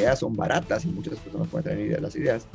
ideas son baratas y muchas personas pueden tener ideas, las ideas,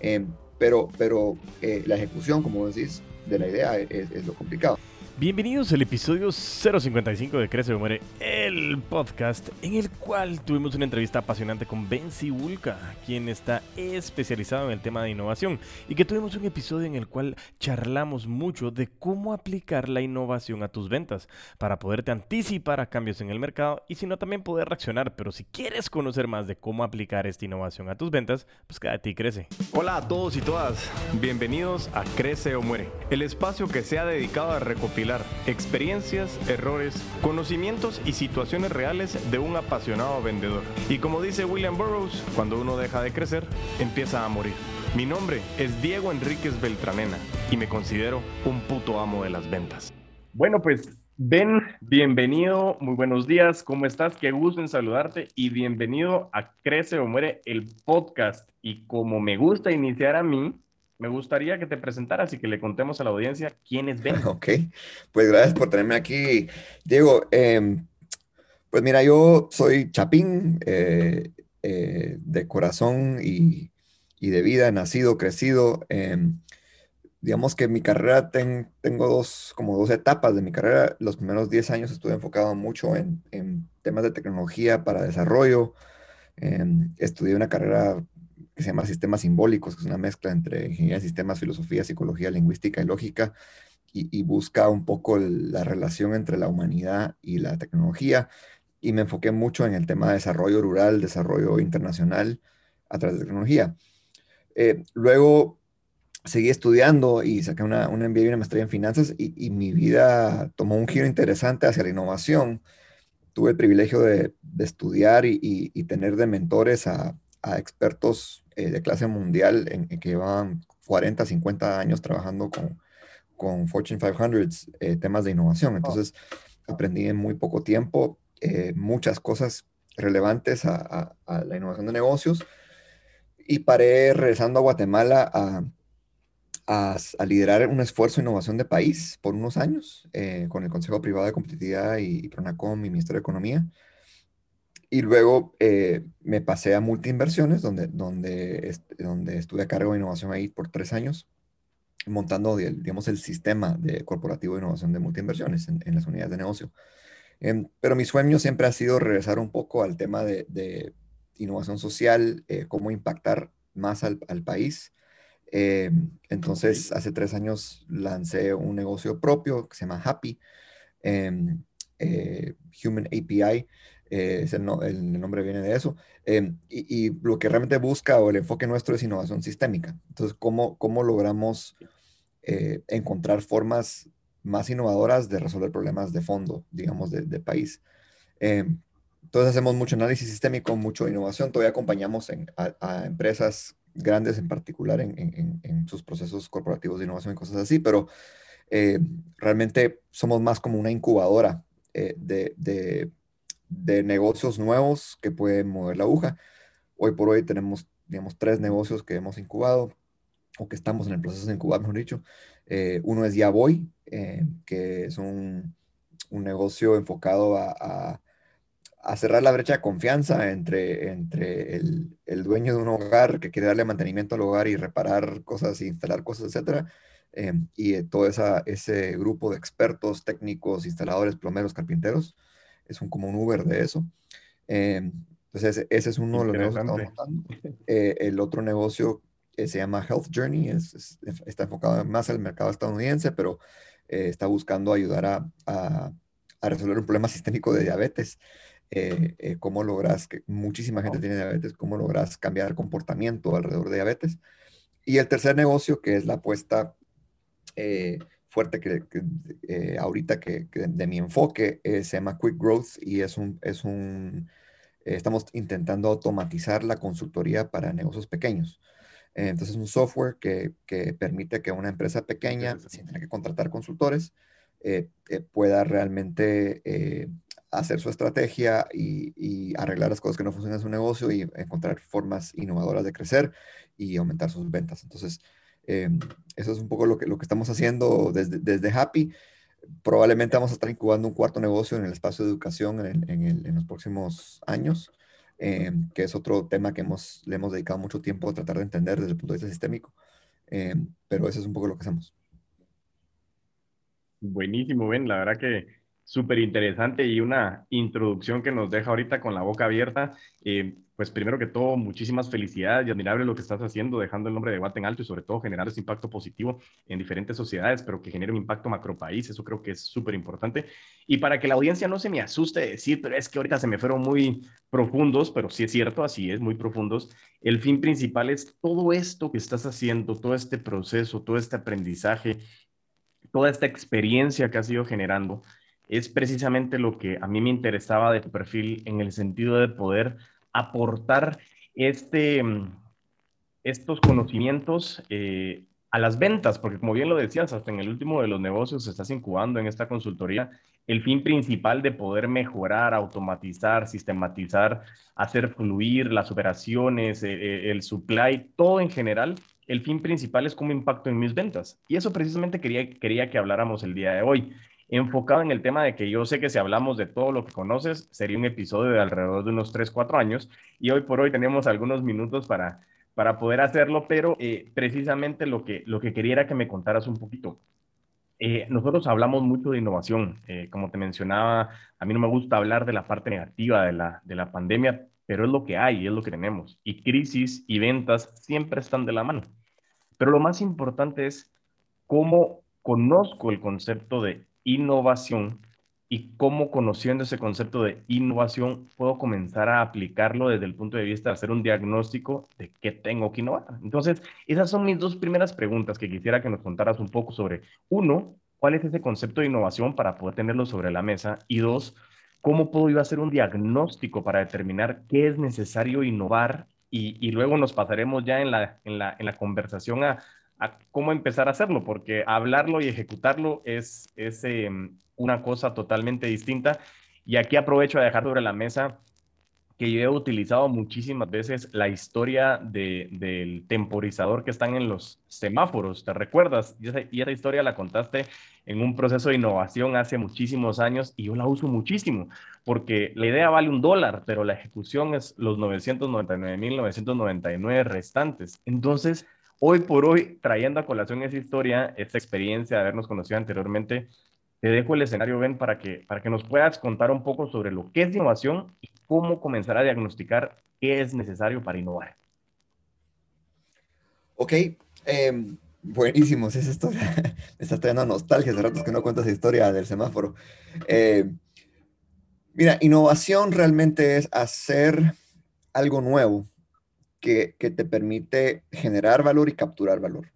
em, pero, pero la ejecución, como decís, de la idea es lo complicado. Bienvenidos al episodio 055 de Crece o Muere, el podcast en el cual tuvimos una entrevista apasionante con Ben Ulka, quien está especializado en el tema de innovación, y que tuvimos un episodio en el cual charlamos mucho de cómo aplicar la innovación a tus ventas para poderte anticipar a cambios en el mercado y si no también poder reaccionar. Pero si quieres conocer más de cómo aplicar esta innovación a tus ventas, pues quédate y crece. Hola a todos y todas, bienvenidos a Crece o Muere, el espacio que se ha dedicado a recopilar experiencias, errores, conocimientos y situaciones reales de un apasionado vendedor. Y como dice William Burroughs, cuando uno deja de crecer, empieza a morir. Mi nombre es Diego Enríquez Beltranena y me considero un puto amo de las ventas. Bueno, pues Ben, bienvenido, muy buenos días, ¿cómo estás? Qué gusto en saludarte y bienvenido a Crece o Muere, el podcast. Y como me gusta iniciar a mí, me gustaría que te presentaras y que le contemos a la audiencia quién es Ben. Ok, pues gracias por tenerme aquí, Diego. Em, pues mira, yo soy chapín eh, eh, de corazón y, de vida, nacido, crecido. Em, digamos que mi carrera tengo dos, como dos etapas de mi carrera. Los primeros 10 años estuve enfocado mucho en, temas de tecnología para desarrollo. Em, estudié una carrera que se llama Sistemas Simbólicos, que es una mezcla entre ingeniería de sistemas, filosofía, psicología, lingüística y lógica, y, busca un poco la relación entre la humanidad y la tecnología. Y me enfoqué mucho en el tema de desarrollo rural, desarrollo internacional a través de tecnología. Eh, luego seguí estudiando y saqué una, una MBA y una maestría en finanzas y, mi vida tomó un giro interesante hacia la innovación. Tuve el privilegio de, estudiar y, y, tener de mentores a, a expertos eh, de clase mundial en, que llevaban 40, 50 años trabajando con, con Fortune 500 eh, temas de innovación. Entonces, aprendí en muy poco tiempo eh, muchas cosas relevantes a, la innovación de negocios y paré regresando a Guatemala a, liderar un esfuerzo de innovación de país por unos años con el Consejo Privado de Competitividad y, y Pronacom y Ministerio de Economía. Y luego eh, me pasé a multiinversiones, donde, donde, donde estuve a cargo de innovación ahí por tres años, montando, digamos, el sistema de corporativo de innovación de multiinversiones en, en las unidades de negocio. Em, pero mi sueño siempre ha sido regresar un poco al tema de, de innovación social, eh, cómo impactar más al, al país. Em, entonces, hace tres años lancé un negocio propio que se llama Happy, em, eh, Human API, eh, el, nombre viene de eso. Em, y, lo que realmente busca o el enfoque nuestro es innovación sistémica. Entonces, ¿cómo, cómo logramos eh, encontrar formas más innovadoras de resolver problemas de fondo, digamos, de, país? Em, entonces, hacemos mucho análisis sistémico, mucho innovación. Todavía acompañamos a, empresas grandes en particular en, sus procesos corporativos de innovación y cosas así, pero eh, realmente somos más como una incubadora de, de de negocios nuevos que pueden mover la aguja. Hoy por hoy tenemos, digamos, tres negocios que hemos incubado o que estamos en el proceso de incubar, mejor dicho. Eh, uno es Ya Voy, eh, que es un, un, negocio enfocado a, a, cerrar la brecha de confianza entre, entre el, el, dueño de un hogar que quiere darle mantenimiento al hogar y reparar cosas, instalar cosas, etcétera, eh, y todo esa, ese grupo de expertos, técnicos, instaladores, plomeros, carpinteros es un, como un Uber de eso. Eh, entonces, ese es uno de los negocios que estamos montando. Eh, el otro negocio se llama Health Journey, es, está enfocado más al mercado estadounidense, pero eh, está buscando ayudar a, a, resolver un problema sistémico de diabetes. cómo logras que muchísima gente tiene diabetes, cómo logras cambiar comportamiento alrededor de diabetes. Y el tercer negocio, que es la apuesta fuerte que, eh, ahorita que, de mi enfoque eh, se llama Quick Growth y es un, es un eh, estamos intentando automatizar la consultoría para negocios pequeños. Entonces es un software que, que, permite que una empresa pequeña, sin tener que contratar consultores, pueda realmente hacer su estrategia y, y, arreglar las cosas que no funcionan en su negocio y encontrar formas innovadoras de crecer y aumentar sus ventas. Entonces, eh, eso es un poco lo que, lo que estamos haciendo desde, desde Happy. Probablemente vamos a estar incubando un cuarto negocio en el espacio de educación en, en, los próximos años. Eh, que es otro tema que hemos, le hemos dedicado mucho tiempo a tratar de entender desde el punto de vista sistémico. Eh, pero eso es un poco lo que hacemos. Buenísimo, Ben. La verdad que súper interesante y una introducción que nos deja ahorita con la boca abierta. Eh, pues primero que todo, muchísimas felicidades y admirable lo que estás haciendo, dejando el nombre de Guate en alto y sobre todo generar ese impacto positivo en diferentes sociedades, pero que genere un impacto macropaís, eso creo que es súper importante. Y para que la audiencia no se me asuste de decir, pero es que ahorita se me fueron muy profundos, pero sí es cierto, así es, muy profundos, el fin principal es todo esto que estás haciendo, todo este proceso, todo este aprendizaje, toda esta experiencia que has ido generando, es precisamente lo que a mí me interesaba de tu perfil en el sentido de poder aportar este, mm, estos conocimientos eh, a las ventas, porque como bien lo decías, hasta en el último de los negocios estás incubando en esta consultoría el fin principal de poder mejorar, automatizar, sistematizar, hacer fluir las operaciones, eh, eh, el supply, todo en general. El fin principal es cómo impacto en mis ventas. Y eso precisamente quería, quería que habláramos el día de hoy enfocado en el tema de que yo sé que si hablamos de todo lo que conoces, sería un episodio de alrededor de unos 3, 4 años y hoy por hoy tenemos algunos minutos para, para poder hacerlo, pero eh, precisamente lo que, lo que quería era que me contaras un poquito. Eh, nosotros hablamos mucho de innovación, eh, como te mencionaba, a mí no me gusta hablar de la parte negativa de la, de la pandemia, pero es lo que hay, es lo que tenemos. Y crisis y ventas siempre están de la mano. Pero lo más importante es cómo conozco el concepto de innovación y cómo conociendo ese concepto de innovación puedo comenzar a aplicarlo desde el punto de vista de hacer un diagnóstico de qué tengo que innovar. Entonces, esas son mis dos primeras preguntas que quisiera que nos contaras un poco sobre, uno, cuál es ese concepto de innovación para poder tenerlo sobre la mesa y dos, cómo puedo yo hacer un diagnóstico para determinar qué es necesario innovar y, luego nos pasaremos ya en la, en la, en la conversación a a cómo empezar a hacerlo, porque hablarlo y ejecutarlo es, es em, una cosa totalmente distinta. Y aquí aprovecho a dejar sobre la mesa que yo he utilizado muchísimas veces la historia de, del temporizador que están en los semáforos, ¿te recuerdas? Y esa, y esa, historia la contaste en un proceso de innovación hace muchísimos años y yo la uso muchísimo, porque la idea vale un dólar, pero la ejecución es los 999.999 restantes. Entonces, hoy por hoy, trayendo a colación esa historia, esta experiencia de habernos conocido anteriormente, te dejo el escenario, Ben, para que, para que nos puedas contar un poco sobre lo que es innovación y cómo comenzar a diagnosticar qué es necesario para innovar. Ok, eh, buenísimo, esa historia. Me está trayendo nostalgia hace ratos que no cuentas esa historia del semáforo. Eh, mira, innovación realmente es hacer algo nuevo que, te permite generar valor y capturar valor.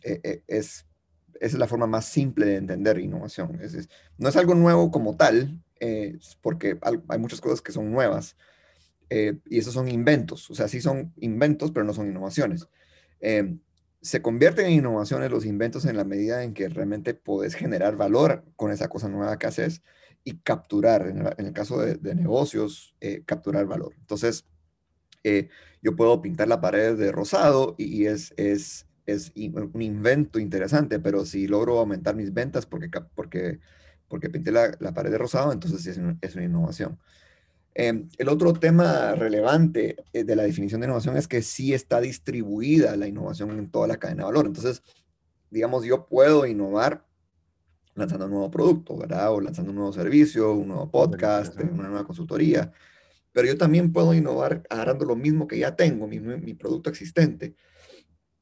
E, e, es, esa es la forma más simple de entender innovación. Es, no es algo nuevo como tal, eh, porque hay muchas cosas que son nuevas, eh, y esos son inventos. O sea, sí son inventos, pero no son innovaciones. Eh, se convierten en innovaciones los inventos en la medida en que realmente puedes generar valor con esa cosa nueva que haces y capturar, en, el caso de negocios, capturar valor. Entonces, eh, yo puedo pintar la pared de rosado y es, es, es un invento interesante, pero si logro aumentar mis ventas porque, porque, porque pinté la, la pared de rosado, entonces es una, es una innovación. Em, el otro tema relevante eh, de la definición de innovación es que sí está distribuida la innovación en toda la cadena de valor. Entonces, digamos, yo puedo innovar lanzando un nuevo producto, ¿verdad? O lanzando un nuevo servicio, un nuevo podcast, una nueva consultoría pero yo también puedo innovar agarrando lo mismo que ya tengo, mi, producto existente,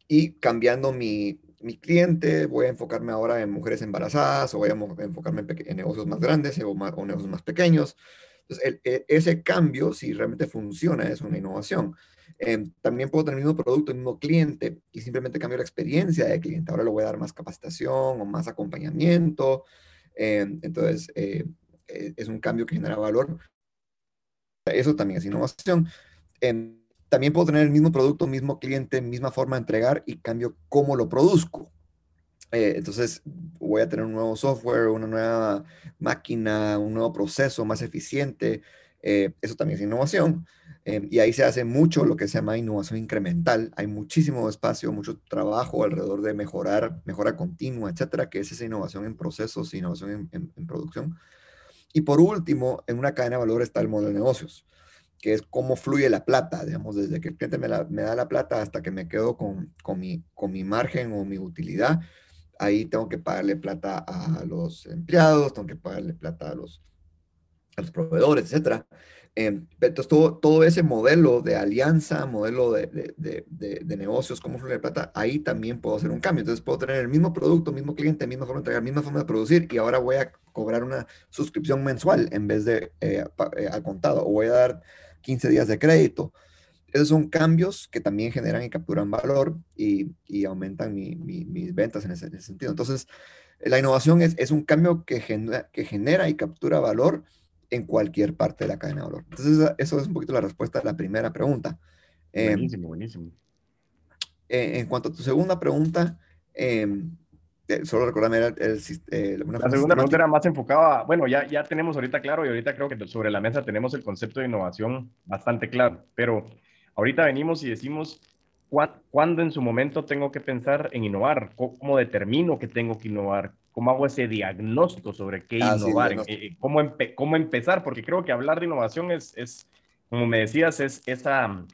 y cambiando mi, mi, cliente, voy a enfocarme ahora en mujeres embarazadas, o voy a enfocarme en, negocios más grandes o, o, negocios más pequeños. Entonces, e, ese cambio, si realmente funciona, es una innovación. Em, también puedo tener el mismo producto, el mismo cliente, y simplemente cambio la experiencia de cliente. Ahora le voy a dar más capacitación o más acompañamiento. Em, entonces, eh, eh, es un cambio que genera valor, eso también es innovación. también puedo tener el mismo producto, mismo cliente, misma forma de entregar y cambio cómo lo produzco. Eh, entonces voy a tener un nuevo software, una nueva máquina, un nuevo proceso más eficiente. Eh, eso también es innovación. Em, y ahí se hace mucho lo que se llama innovación incremental. Hay muchísimo espacio, mucho trabajo alrededor de mejorar, mejora continua, etcétera, que es esa innovación en procesos, innovación en producción. Y por último, en una cadena de valor está el modelo de negocios. que es cómo fluye la plata, digamos, desde que el cliente me, da la plata hasta que me quedo con, mi, con mi margen o mi utilidad. Ahí tengo que pagarle plata a los empleados, tengo que pagarle plata a los, proveedores, etcétera. Eh, entonces, todo, todo ese modelo de alianza, modelo de, de, de, de, negocios, cómo fluye la plata, ahí también puedo hacer un cambio. Entonces, puedo tener el mismo producto, mismo cliente, misma forma de entregar, misma forma de producir, y ahora voy a cobrar una suscripción mensual en vez de eh, eh, al contado, o voy a dar 15 días de crédito. Esos son cambios que también generan y capturan valor y, y aumentan mi, mi, mis ventas en ese, en ese, sentido. Entonces, la innovación es, es un cambio que genera, que genera y captura valor en cualquier parte de la cadena de valor. Entonces, eso es un poquito la respuesta a la primera pregunta. Buenísimo, eh, buenísimo. En cuanto a tu segunda pregunta, eh, solo recordarme el, el, el La segunda pregunta era más enfocada, bueno, ya, ya tenemos ahorita claro y ahorita creo que sobre la mesa tenemos el concepto de innovación bastante claro, pero ahorita venimos y decimos, ¿cuándo en su momento tengo que pensar en innovar? ¿Cómo determino que tengo que innovar? ¿Cómo hago ese diagnóstico sobre qué ah, innovar? Sí, eh, ¿Cómo, empe ¿Cómo, empezar? Porque creo que hablar de innovación es, es como me decías, es esa,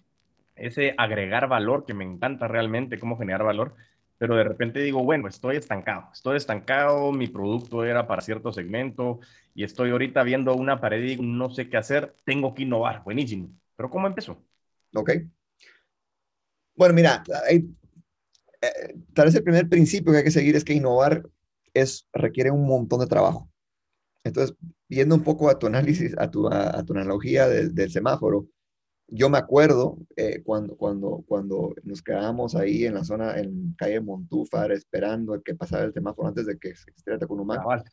ese agregar valor que me encanta realmente, cómo generar valor. Pero de repente digo, bueno, estoy estancado, estoy estancado, mi producto era para cierto segmento y estoy ahorita viendo una pared y no sé qué hacer, tengo que innovar, buenísimo. Pero ¿cómo empezó? Ok. Bueno, mira, eh, tal vez el primer principio que hay que seguir es que innovar es, requiere un montón de trabajo. Entonces, viendo un poco a tu análisis, a tu, a, tu analogía del semáforo, yo me acuerdo eh, cuando, cuando, cuando nos quedábamos ahí en la zona, en calle Montúfar, esperando que pasara el semáforo antes de que se estrellara con un ah, vale.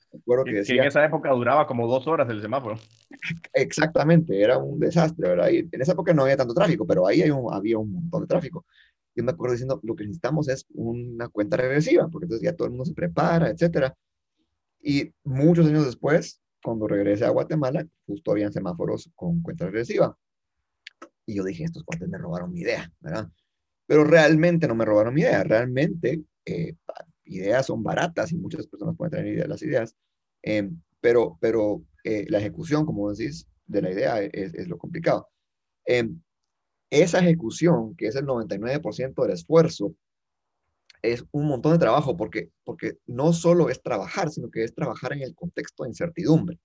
que, decía, que, en esa época duraba como dos horas el semáforo. Exactamente, era un desastre, ¿verdad? Y en esa época no había tanto tráfico, pero ahí hay un, había un montón de tráfico yo me acuerdo diciendo, lo que necesitamos es una cuenta regresiva, porque entonces ya todo el mundo se prepara, etcétera. Y muchos años después, cuando regresé a Guatemala, justo habían semáforos con cuenta regresiva. Y yo dije, estos cuates me robaron mi idea, ¿verdad? Pero realmente no me robaron mi idea, realmente eh, ideas son baratas y muchas personas pueden tener ideas, las ideas, eh, pero, pero eh, la ejecución, como decís, de la idea es, es lo complicado. Eh, esa ejecución, que es el 99% del esfuerzo, es un montón de trabajo porque, porque no solo es trabajar, sino que es trabajar en el contexto de incertidumbre.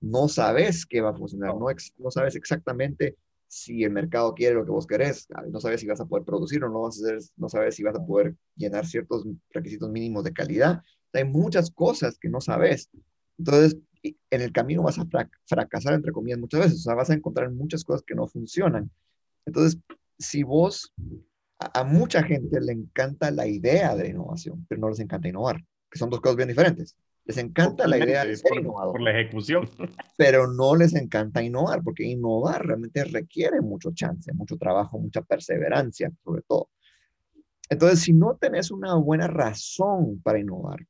No sabes qué va a funcionar, no, no sabes exactamente si el mercado quiere lo que vos querés, no sabes si vas a poder producir o no, vas a hacer, no sabes si vas a poder llenar ciertos requisitos mínimos de calidad. Hay muchas cosas que no sabes. Entonces, en el camino vas a fracasar, entre comillas, muchas veces. O sea, vas a encontrar muchas cosas que no funcionan. Entonces, si vos, a, mucha gente le encanta la idea de innovación, pero no les encanta innovar, que son dos cosas bien diferentes. Les encanta la idea de ser por, innovador, por la ejecución. Pero no les encanta innovar, porque innovar realmente requiere mucho chance, mucho trabajo, mucha perseverancia, sobre todo. Entonces, si no tenés una buena razón para innovar,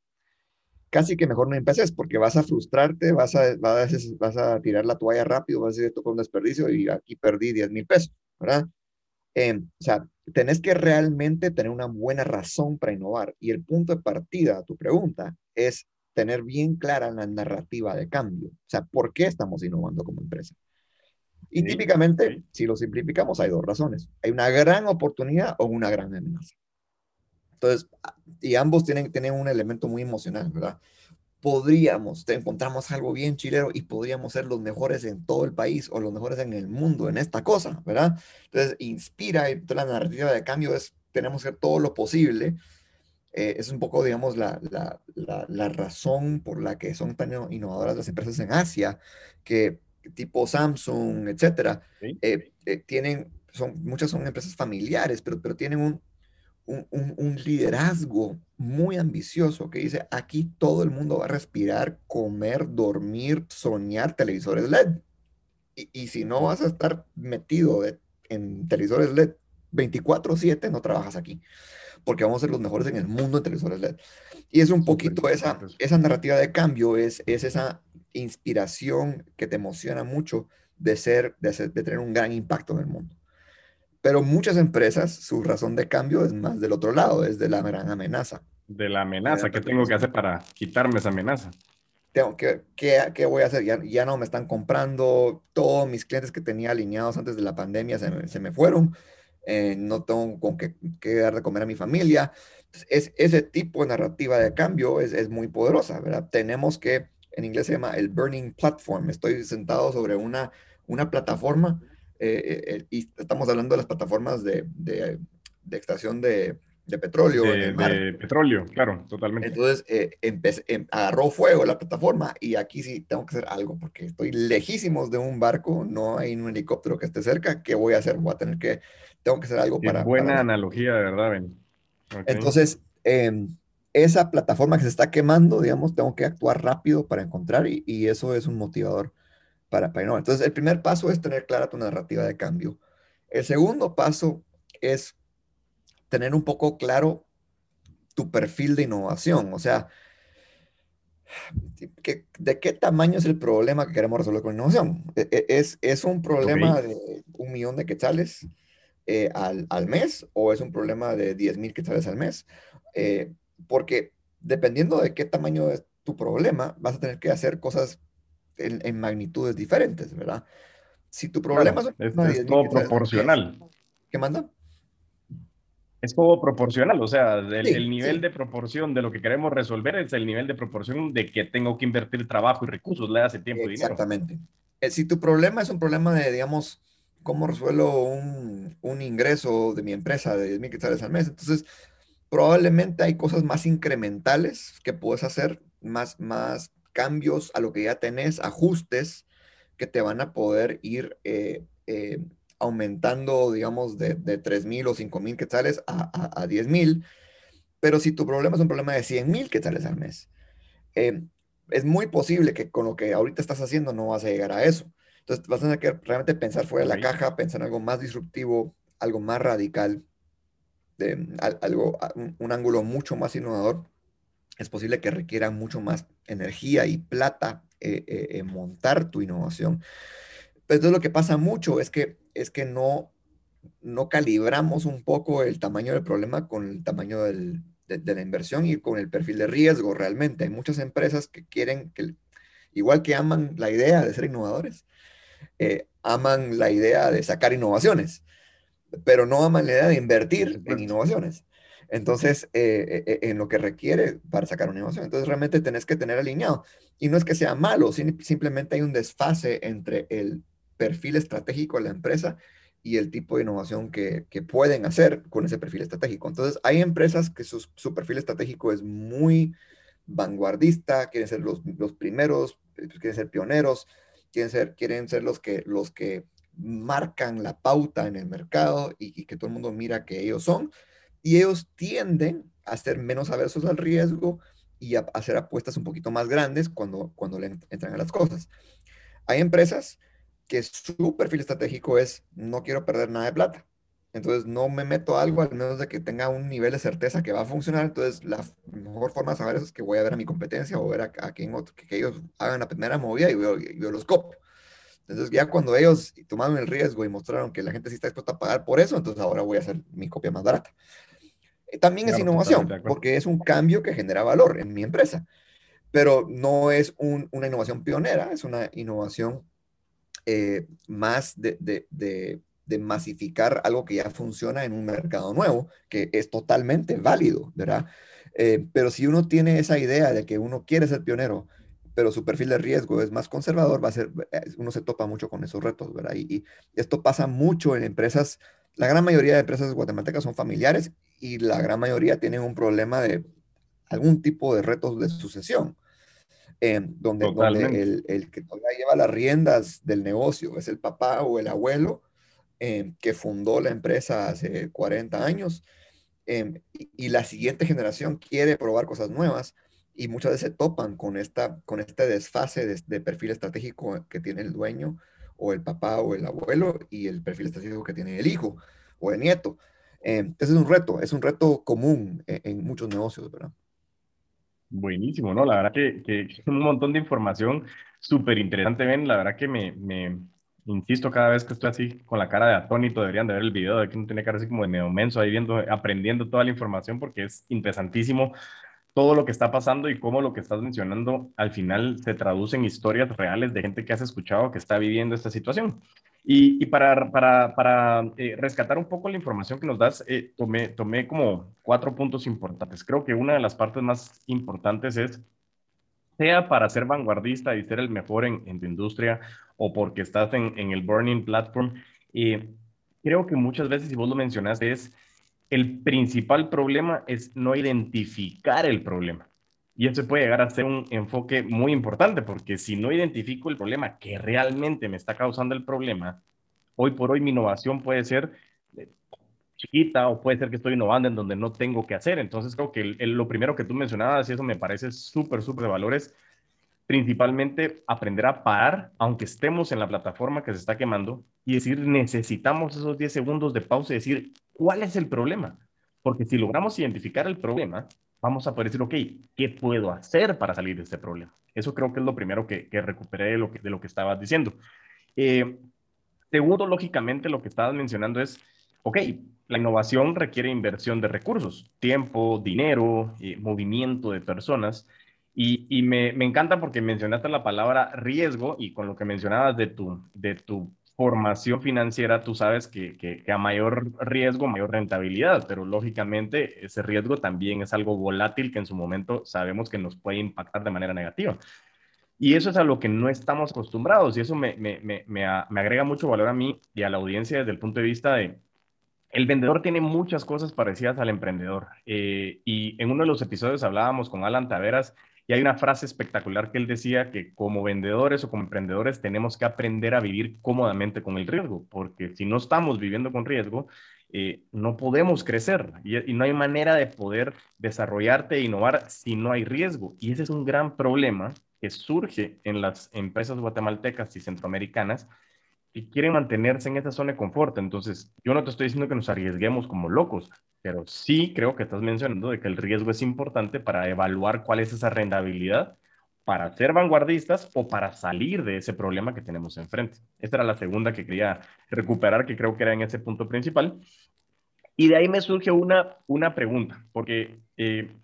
casi que mejor no empeces porque vas a frustrarte, vas a, vas a, vas a tirar la toalla rápido, vas a decir esto fue un desperdicio y aquí perdí 10 mil pesos. ¿verdad? Eh, o sea, tenés que realmente tener una buena razón para innovar. Y el punto de partida a tu pregunta es tener bien clara la narrativa de cambio. O sea, ¿por qué estamos innovando como empresa? Y típicamente, si lo simplificamos, hay dos razones. Hay una gran oportunidad o una gran amenaza. Entonces, y ambos tienen, tienen un elemento muy emocional, ¿verdad? podríamos, te encontramos algo bien chilero y podríamos ser los mejores en todo el país o los mejores en el mundo en esta cosa, ¿verdad? Entonces, inspira y la narrativa de cambio es, tenemos que hacer todo lo posible. Eh, es un poco, digamos, la, la, la, razón por la que son tan innovadoras las empresas en Asia, que tipo Samsung, etcétera, eh, eh, tienen, son, muchas son empresas familiares, pero, pero tienen un, un, liderazgo muy ambicioso que dice, aquí todo el mundo va a respirar, comer, dormir, soñar televisores LED. Y, si no vas a estar metido en televisores LED 24/7, no trabajas aquí, porque vamos a ser los mejores en el mundo en televisores LED. Y es un poquito esa, esa narrativa de cambio, es, es esa inspiración que te emociona mucho de ser, de, ser, de tener un gran impacto en el mundo. Pero muchas empresas, su razón de cambio es más del otro lado, es de la gran amenaza. De la amenaza, ¿qué tengo que hacer para quitarme esa amenaza? tengo que, ¿qué, qué voy a hacer? Ya, ya no me están comprando, todos mis clientes que tenía alineados antes de la pandemia se me, se me fueron, eh, no tengo con qué, qué, dar de comer a mi familia. Es, ese tipo de narrativa de cambio es, es muy poderosa, ¿verdad? Tenemos que, en inglés se llama el burning platform, estoy sentado sobre una, una plataforma eh, eh, y estamos hablando de las plataformas de, de, de extracción de, de petróleo. De, de, petróleo, claro, totalmente. Entonces eh, empecé, em, agarró fuego la plataforma y aquí sí tengo que hacer algo porque estoy lejísimos de un barco, no hay un helicóptero que esté cerca. ¿Qué voy a hacer? Voy a tener que, tengo que hacer algo para. Buena para... analogía, de verdad, Ben. Okay. Entonces, eh, esa plataforma que se está quemando, digamos, tengo que actuar rápido para encontrar y, y eso es un motivador para, para innovar. Entonces, el primer paso es tener clara tu narrativa de cambio. El segundo paso es tener un poco claro tu perfil de innovación, o sea, ¿qué, ¿de qué tamaño es el problema que queremos resolver con innovación? ¿Es, es un problema okay. de un millón de quetzales eh, al, al, mes o es un problema de 10 mil quetzales al mes? Eh, porque dependiendo de qué tamaño es tu problema, vas a tener que hacer cosas en, en magnitudes diferentes, ¿verdad? Si tu problema claro, es, es, es todo proporcional. ¿Qué manda? es todo proporcional, o sea, el, sí, el nivel sí. de proporción de lo que queremos resolver es el nivel de proporción de que tengo que invertir trabajo y recursos, le hace tiempo y dinero. Exactamente. Eh, si tu problema es un problema de, digamos, cómo resuelvo un, ingreso de mi empresa de 10 mil quetzales al mes, entonces probablemente hay cosas más incrementales que puedes hacer, más, más cambios a lo que ya tenés, ajustes que te van a poder ir eh, eh, aumentando, digamos, de, de 3 mil o 5 mil quetzales a, a, a 10 mil. Pero si tu problema es un problema de 100 mil quetzales al mes, eh, es muy posible que con lo que ahorita estás haciendo no vas a llegar a eso. Entonces vas a tener que realmente pensar fuera de la caja, pensar en algo más disruptivo, algo más radical, de, algo, un, un ángulo mucho más innovador. Es posible que requiera mucho más energía y plata eh, eh, montar tu innovación. Pero entonces lo que pasa mucho es que es que no, no calibramos un poco el tamaño del problema con el tamaño del, de, de, la inversión y con el perfil de riesgo realmente. Hay muchas empresas que quieren, que, igual que aman la idea de ser innovadores, eh, aman la idea de sacar innovaciones, pero no aman la idea de invertir en innovaciones. Entonces, eh, eh, en lo que requiere para sacar una innovación. Entonces, realmente tenés que tener alineado. Y no es que sea malo, simplemente hay un desfase entre el perfil estratégico de la empresa y el tipo de innovación que, que, pueden hacer con ese perfil estratégico. Entonces, hay empresas que su, su perfil estratégico es muy vanguardista, quieren ser los, los, primeros, quieren ser pioneros, quieren ser, quieren ser los, que, los que marcan la pauta en el mercado y, que todo el mundo mira que ellos son. Y ellos tienden a ser menos aversos al riesgo y a hacer apuestas un poquito más grandes cuando, cuando le entran a las cosas. Hay empresas que su perfil estratégico es no quiero perder nada de plata. Entonces no me meto a algo al menos de que tenga un nivel de certeza que va a funcionar. Entonces la mejor forma de saber eso es que voy a ver a mi competencia o ver a, a quien otro, que, que, ellos hagan la primera movida y yo, yo los copio. Entonces ya cuando ellos tomaron el riesgo y mostraron que la gente sí está dispuesta a pagar por eso, entonces ahora voy a hacer mi copia más barata. También claro, es innovación, porque es un cambio que genera valor en mi empresa, pero no es un, una innovación pionera, es una innovación eh, más de, de, de, de, masificar algo que ya funciona en un mercado nuevo, que es totalmente válido, ¿verdad? Eh, pero si uno tiene esa idea de que uno quiere ser pionero, pero su perfil de riesgo es más conservador, va a ser, eh, uno se topa mucho con esos retos, ¿verdad? Y, y esto pasa mucho en empresas, la gran mayoría de empresas guatemaltecas son familiares y la gran mayoría tienen un problema de algún tipo de retos de sucesión eh, donde, donde el, el, que todavía lleva las riendas del negocio es el papá o el abuelo eh, que fundó la empresa hace 40 años eh, y, la siguiente generación quiere probar cosas nuevas y muchas veces se topan con, esta, con este desfase de, de perfil estratégico que tiene el dueño o el papá o el abuelo y el perfil estratégico que tiene el hijo o el nieto. entonces es un reto, es un reto común en, en muchos negocios, ¿verdad? Buenísimo, ¿no? La verdad que, que un montón de información súper interesante, ven. La verdad que me, me, insisto cada vez que estoy así con la cara de atónito, deberían de ver el video de que no tiene cara así como de medio menso ahí viendo, aprendiendo toda la información porque es interesantísimo todo lo que está pasando y cómo lo que estás mencionando al final se traduce en historias reales de gente que has escuchado que está viviendo esta situación. Y, para, para, para eh, rescatar un poco la información que nos das, eh, tomé, tomé como cuatro puntos importantes. Creo que una de las partes más importantes es, sea para ser vanguardista y ser el mejor en, en tu industria o porque estás en, el Burning Platform, eh, creo que muchas veces, y vos lo mencionaste, es el principal problema es no identificar el problema. Y eso puede llegar a ser un enfoque muy importante, porque si no identifico el problema que realmente me está causando el problema, hoy por hoy mi innovación puede ser eh, chiquita o puede ser que estoy innovando en donde no tengo que hacer. Entonces creo que lo primero que tú mencionabas, y eso me parece súper, súper de valores, principalmente aprender a parar, aunque estemos en la plataforma que se está quemando, y decir, necesitamos esos 10 segundos de pausa y decir, ¿cuál es el problema? Porque si logramos identificar el problema, vamos a poder decir, ok, ¿qué puedo hacer para salir de este problema? Eso creo que es lo primero que, recuperé de lo que, de lo que estabas diciendo. Eh, segundo, lógicamente, lo que estabas mencionando es, ok, la innovación requiere inversión de recursos, tiempo, dinero, eh, movimiento de personas. Y, y me, me, encanta porque mencionaste la palabra riesgo y con lo que mencionabas de tu, de tu formación financiera, tú sabes que, que, a mayor riesgo, mayor rentabilidad, pero lógicamente ese riesgo también es algo volátil que en su momento sabemos que nos puede impactar de manera negativa. Y eso es a lo que no estamos acostumbrados y eso me, me, me, me, agrega mucho valor a mí y a la audiencia desde el punto de vista de, el vendedor tiene muchas cosas parecidas al emprendedor. Eh, y en uno de los episodios hablábamos con Alan Taveras y hay una frase espectacular que él decía que como vendedores o como emprendedores tenemos que aprender a vivir cómodamente con el riesgo, porque si no estamos viviendo con riesgo, eh, no podemos crecer y, no hay manera de poder desarrollarte e innovar si no hay riesgo. Y ese es un gran problema que surge en las empresas guatemaltecas y centroamericanas que quieren mantenerse en esa zona de confort. Entonces, yo no te estoy diciendo que nos arriesguemos como locos, pero sí creo que estás mencionando de que el riesgo es importante para evaluar cuál es esa rentabilidad para ser vanguardistas o para salir de ese problema que tenemos enfrente. Esta era la segunda que quería recuperar, que creo que era en ese punto principal. Y de ahí me surge una, una pregunta, porque eh,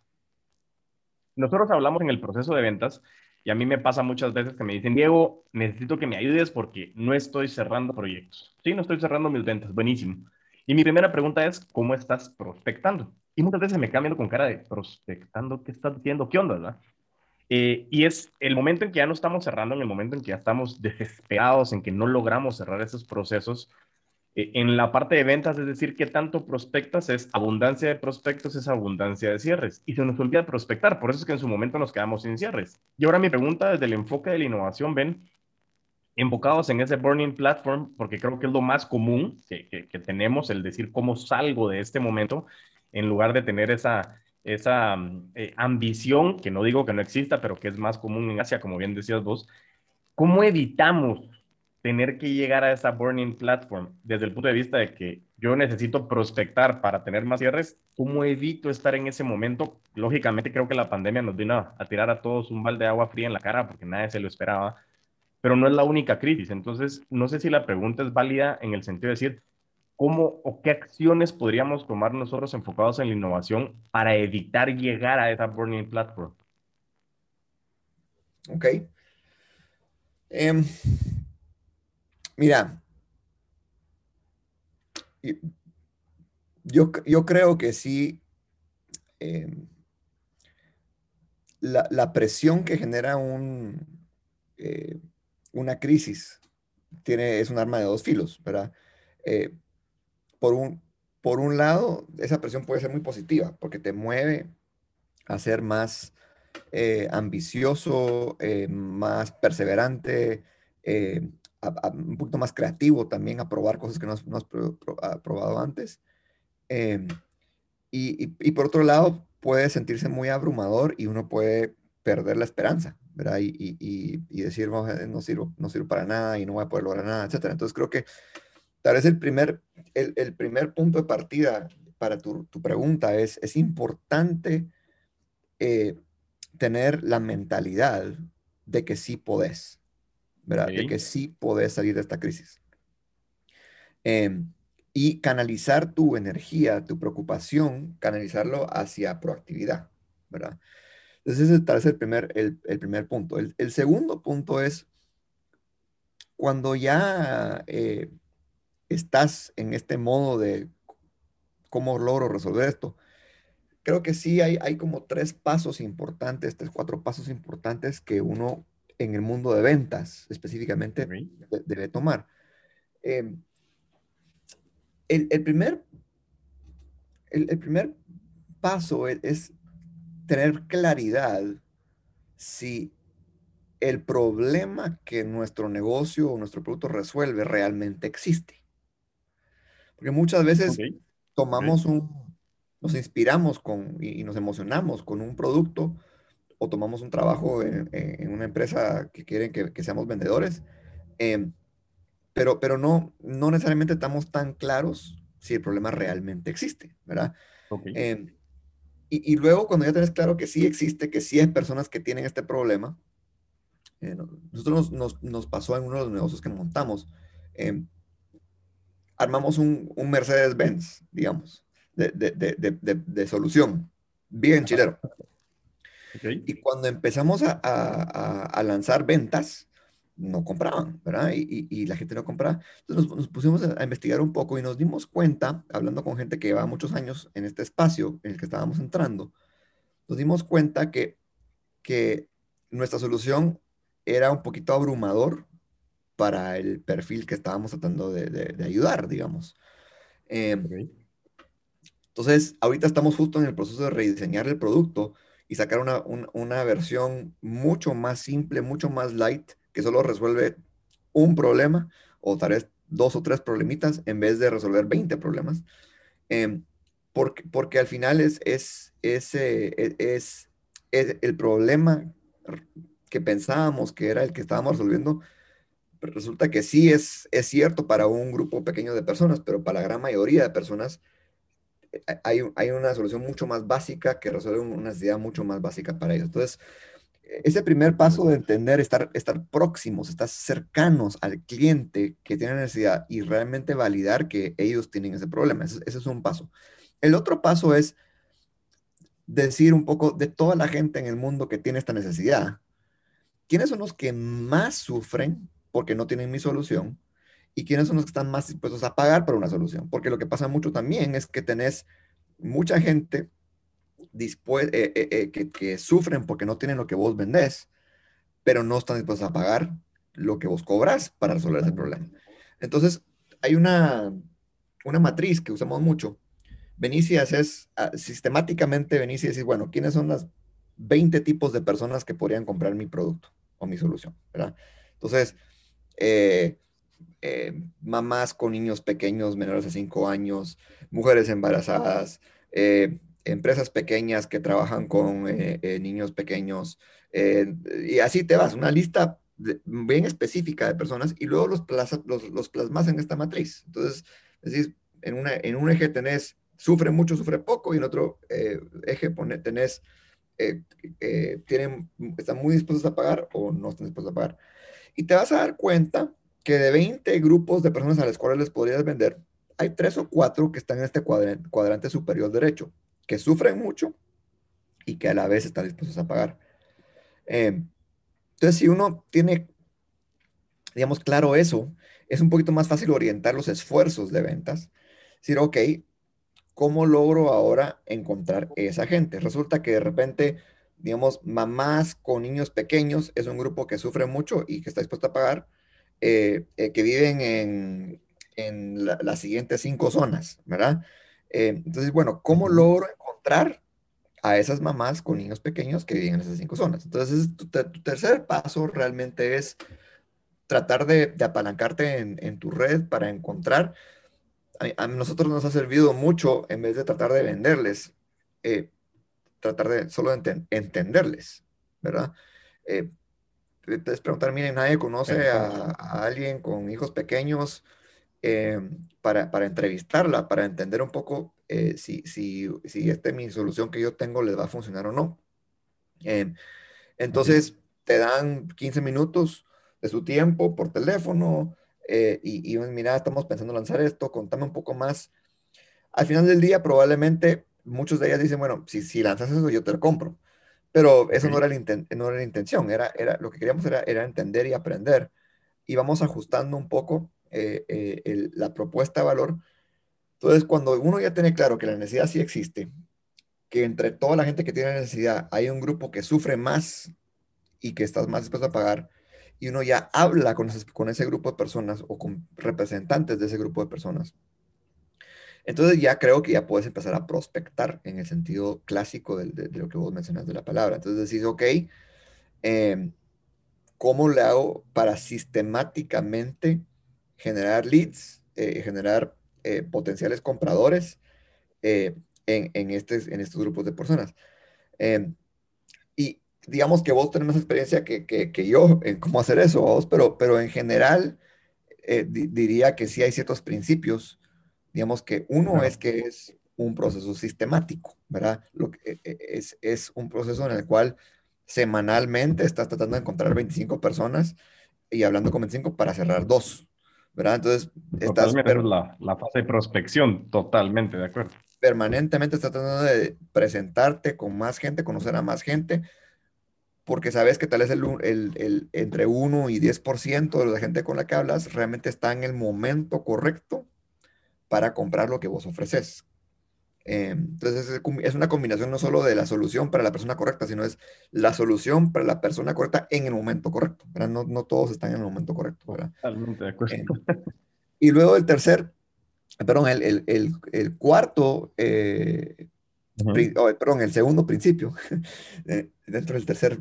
nosotros hablamos en el proceso de ventas y a mí me pasa muchas veces que me dicen, Diego, necesito que me ayudes porque no estoy cerrando proyectos. Sí, no estoy cerrando mis ventas, buenísimo. Y mi primera pregunta es, ¿cómo estás prospectando? Y muchas veces me cambian con cara de, ¿prospectando? ¿Qué estás diciendo? ¿Qué onda? ¿verdad? Eh, y es el momento en que ya no estamos cerrando, en el momento en que ya estamos desesperados, en que no logramos cerrar esos procesos. Eh, en la parte de ventas, es decir, ¿qué tanto prospectas? Es abundancia de prospectos, es abundancia de cierres. Y se nos olvida prospectar, por eso es que en su momento nos quedamos sin cierres. Y ahora mi pregunta desde el enfoque de la innovación, ven, enfocados en ese burning platform, porque creo que es lo más común que, tenemos, el decir cómo salgo de este momento, en lugar de tener esa, esa eh, ambición, que no digo que no exista, pero que es más común en Asia, como bien decías vos, ¿cómo evitamos tener que llegar a esa burning platform desde el punto de vista de que yo necesito prospectar para tener más cierres? ¿Cómo evito estar en ese momento? Lógicamente creo que la pandemia nos vino a tirar a todos un balde de agua fría en la cara porque nadie se lo esperaba pero no es la única crisis. Entonces, no sé si la pregunta es válida en el sentido de decir, ¿cómo o qué acciones podríamos tomar nosotros enfocados en la innovación para evitar llegar a esa burning platform? Ok. Em, mira, yo, yo, creo que sí, em, la, la, presión que genera un, eh, una crisis tiene, es un arma de dos filos, ¿verdad? Eh, por, un, por un lado, esa presión puede ser muy positiva porque te mueve a ser más eh, ambicioso, más perseverante, un poquito más creativo también a probar cosas que no has, probado antes. Y, y, por otro lado, puede sentirse muy abrumador y uno puede perder la esperanza, ¿verdad? Y, y, decir, no sirvo, no sirvo para nada y no voy a poder lograr nada, etc. Entonces creo que tal vez el primer, el primer punto de partida para tu, tu pregunta es, es importante eh, tener la mentalidad de que sí podés, ¿verdad? De que sí podés salir de esta crisis. Em, y canalizar tu energía, tu preocupación, canalizarlo hacia proactividad, ¿verdad? Entonces ese es el primer, el, primer punto. El, segundo punto es cuando ya eh, estás en este modo de cómo logro resolver esto, creo que sí hay, hay como tres pasos importantes, tres, cuatro pasos importantes que uno en el mundo de ventas específicamente debe tomar. Em, el, primer, el, primer paso es, tener claridad si el problema que nuestro negocio o nuestro producto resuelve realmente existe. Porque muchas veces tomamos un, nos inspiramos con y, nos emocionamos con un producto o tomamos un trabajo en, una empresa que quieren que, seamos vendedores, em, pero, pero no, no necesariamente estamos tan claros si el problema realmente existe, ¿verdad? Em, y, y, luego cuando ya tenés claro que sí existe, que sí hay personas que tienen este problema, eh, nosotros nos, nos, pasó en uno de los negocios que montamos, em, armamos un, un Mercedes-Benz, digamos, de, de, de, de, solución, bien chilero. Y cuando empezamos a, a, a lanzar ventas, no compraban, ¿verdad? Y, y, la gente no compraba. Entonces nos, pusimos a, investigar un poco y nos dimos cuenta, hablando con gente que llevaba muchos años en este espacio en el que estábamos entrando, nos dimos cuenta que, que nuestra solución era un poquito abrumador para el perfil que estábamos tratando de, de, ayudar, digamos. Em, entonces, ahorita estamos justo en el proceso de rediseñar el producto y sacar una, una versión mucho más simple, mucho más light, que solo resuelve un problema o tal vez dos o tres problemitas en vez de resolver 20 problemas. Em, porque, porque al final es, es, es, e, es, el problema que pensábamos que era el que estábamos resolviendo, resulta que sí es, es cierto para un grupo pequeño de personas, pero para la gran mayoría de personas eh, hay, hay una solución mucho más básica que resuelve una necesidad mucho más básica para ellos. Entonces, ese primer paso de entender, estar, estar próximos, estar cercanos al cliente que tiene necesidad y realmente validar que ellos tienen ese problema. Ese, es un paso. El otro paso es decir un poco de toda la gente en el mundo que tiene esta necesidad. ¿Quiénes son los que más sufren porque no tienen mi solución? ¿Y quiénes son los que están más dispuestos a pagar por una solución? Porque lo que pasa mucho también es que tenés mucha gente eh, eh, eh, que, sufren porque no tienen lo que vos vendés, pero no están dispuestos a pagar lo que vos cobras para resolver ese problema. Entonces, hay una, una matriz que usamos mucho. Venís y haces, ah, sistemáticamente venís y decís, bueno, ¿quiénes son las 20 tipos de personas que podrían comprar mi producto o mi solución? ¿verdad? Entonces, mamás con niños pequeños menores de 5 años, mujeres embarazadas, eh, empresas pequeñas que trabajan con eh, eh, niños pequeños, eh, y así te vas, una lista bien específica de personas y luego los, los, los, plasmas en esta matriz. Entonces, en, una, en un eje tenés sufre mucho, sufre poco, y en otro eje pone, tenés, tienen, están muy dispuestos a pagar o no están dispuestos a pagar. Y te vas a dar cuenta que de 20 grupos de personas a las cuales les podrías vender, hay tres o cuatro que están en este cuadrante superior derecho que sufren mucho y que a la vez están dispuestos a pagar. Eh, entonces, si uno tiene, digamos, claro eso, es un poquito más fácil orientar los esfuerzos de ventas. Decir, ok, ¿cómo logro ahora encontrar esa gente? Resulta que de repente, digamos, mamás con niños pequeños es un grupo que sufre mucho y que está dispuesto a pagar, eh, eh, que viven en, en las siguientes cinco zonas, ¿verdad? entonces, bueno, ¿cómo logro encontrar a esas mamás con niños pequeños que viven en esas cinco zonas. Entonces, tu, tercer paso realmente es tratar de, apalancarte en, tu red para encontrar. A, nosotros nos ha servido mucho, en vez de tratar de venderles, eh, tratar de solo entenderles, ¿verdad? Eh, puedes preguntar, miren, nadie conoce a, alguien con hijos pequeños eh, para, para entrevistarla, para entender un poco eh, si, si, si esta es mi solución que yo tengo les va a funcionar o no. Eh, entonces, te dan 15 minutos de su tiempo por teléfono eh, y, y, mira, estamos pensando lanzar esto, contame un poco más. Al final del día, probablemente muchos de ellas dicen, bueno, si, si lanzas eso, yo te lo compro. Pero eso no, era la no era la intención, era, era, lo que queríamos era, era entender y aprender. Y vamos ajustando un poco eh, eh, la propuesta de valor. Entonces, cuando uno ya tiene claro que la necesidad sí existe, que entre toda la gente que tiene necesidad hay un grupo que sufre más y que estás más dispuesto a pagar, y uno ya habla con ese, con ese grupo de personas o con representantes de ese grupo de personas, entonces ya creo que ya puedes empezar a prospectar en el sentido clásico de, lo que vos mencionas de la palabra. Entonces decís, ok, em, ¿cómo le hago para sistemáticamente generar leads, eh, generar eh, potenciales compradores eh, en, estos grupos de personas? Em, y digamos que vos tenés más experiencia que, yo en cómo hacer eso, vos, pero, pero en general diría que sí hay ciertos principios Digamos que uno es que es un proceso sistemático, ¿verdad? Lo que e, e, es, es un proceso en el cual semanalmente estás tratando de encontrar 25 personas y hablando con 25 para cerrar dos, ¿verdad? Entonces, estás... la, la fase de prospección, totalmente, de acuerdo. Permanentemente estás tratando de presentarte con más gente, conocer a más gente, porque sabes que tal vez el, el, el, entre 1 y 10% de la gente con la que hablas realmente está en el momento correcto para comprar lo que vos ofreces. Eh, entonces es una combinación no solo de la solución para la persona correcta, sino es la solución para la persona correcta en el momento correcto. No, no, todos están en el momento correcto. ¿verdad? Totalmente de acuerdo. Eh, y luego el tercer, perdón, el, el, el, el cuarto, eh, oh, perdón, el segundo principio, dentro del tercer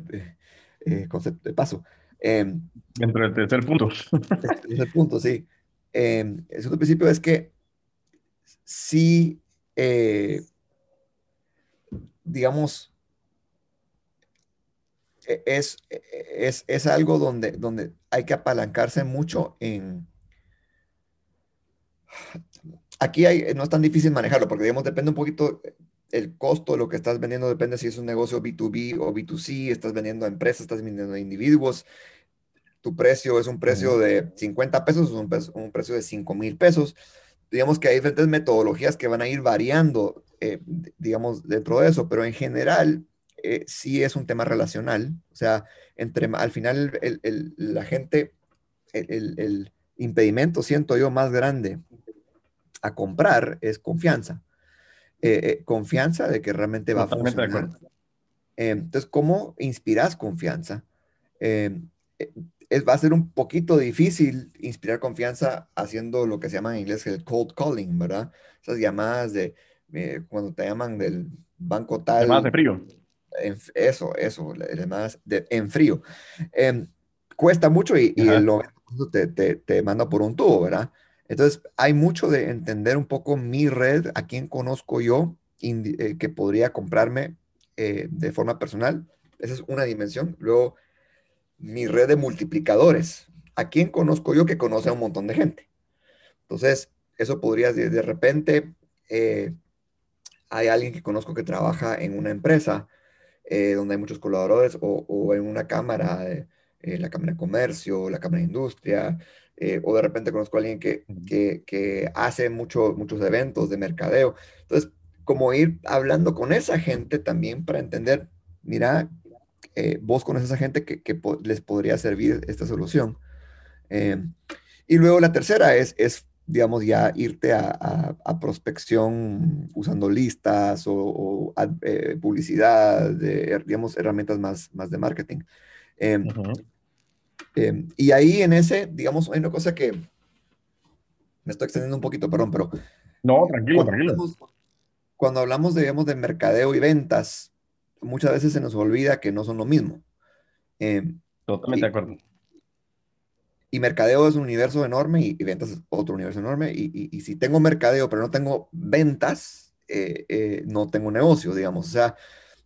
concepto de paso. dentro del tercer punto. el tercer punto, sí. el segundo principio es que sí, eh, digamos, e, es, es, es, algo donde, donde hay que apalancarse mucho en... Aquí hay, no es tan difícil manejarlo porque, digamos, depende un poquito el costo de lo que estás vendiendo, depende si es un negocio B2B o B2C, estás vendiendo a empresas, estás vendiendo a individuos, tu precio es un precio de 50 pesos, un, un precio de 5 mil pesos digamos que hay diferentes metodologías que van a ir variando, eh, digamos, dentro de eso, pero en general eh, sí es un tema relacional. O sea, entre, al final la gente, el, impedimento, siento yo, más grande a comprar es confianza. Eh, confianza de que realmente va a funcionar. entonces, ¿cómo inspiras confianza? Va a ser un poquito difícil inspirar confianza haciendo lo que se llama en inglés el cold calling, ¿verdad? Esas llamadas de eh, cuando te llaman del banco tal. Llamadas de frío. eso, eso, llamadas de, en frío. Em, cuesta mucho y, y el te, te, te, manda por un tubo, ¿verdad? Entonces, hay mucho de entender un poco mi red, a quién conozco yo eh, que podría comprarme eh, de forma personal. Esa es una dimensión. Luego, mi red de multiplicadores. ¿A quién conozco yo que conoce a un montón de gente? Entonces, eso podría, de, de repente, eh, hay alguien que conozco que trabaja en una empresa eh, donde hay muchos colaboradores o, en una cámara, eh, la Cámara de Comercio, la Cámara de Industria, o de repente conozco a alguien que, que, hace mucho, muchos eventos de mercadeo. Entonces, como ir hablando con esa gente también para entender, mira, eh, vos conoces a gente que, les podría servir esta solución. Eh, y luego la tercera es, es digamos, ya irte a, prospección usando listas o, eh, publicidad, de, digamos, herramientas más, más de marketing. Em, em, y ahí en ese, digamos, hay una cosa que me estoy extendiendo un poquito, perdón, pero... No, tranquilo, tranquilo. cuando hablamos, digamos, de mercadeo y ventas, muchas veces se nos olvida que no son lo mismo. Em, Totalmente de acuerdo. Y mercadeo es un universo enorme y, ventas es otro universo enorme. Y, si tengo mercadeo pero no tengo ventas, eh, eh, no tengo negocio, digamos. O sea,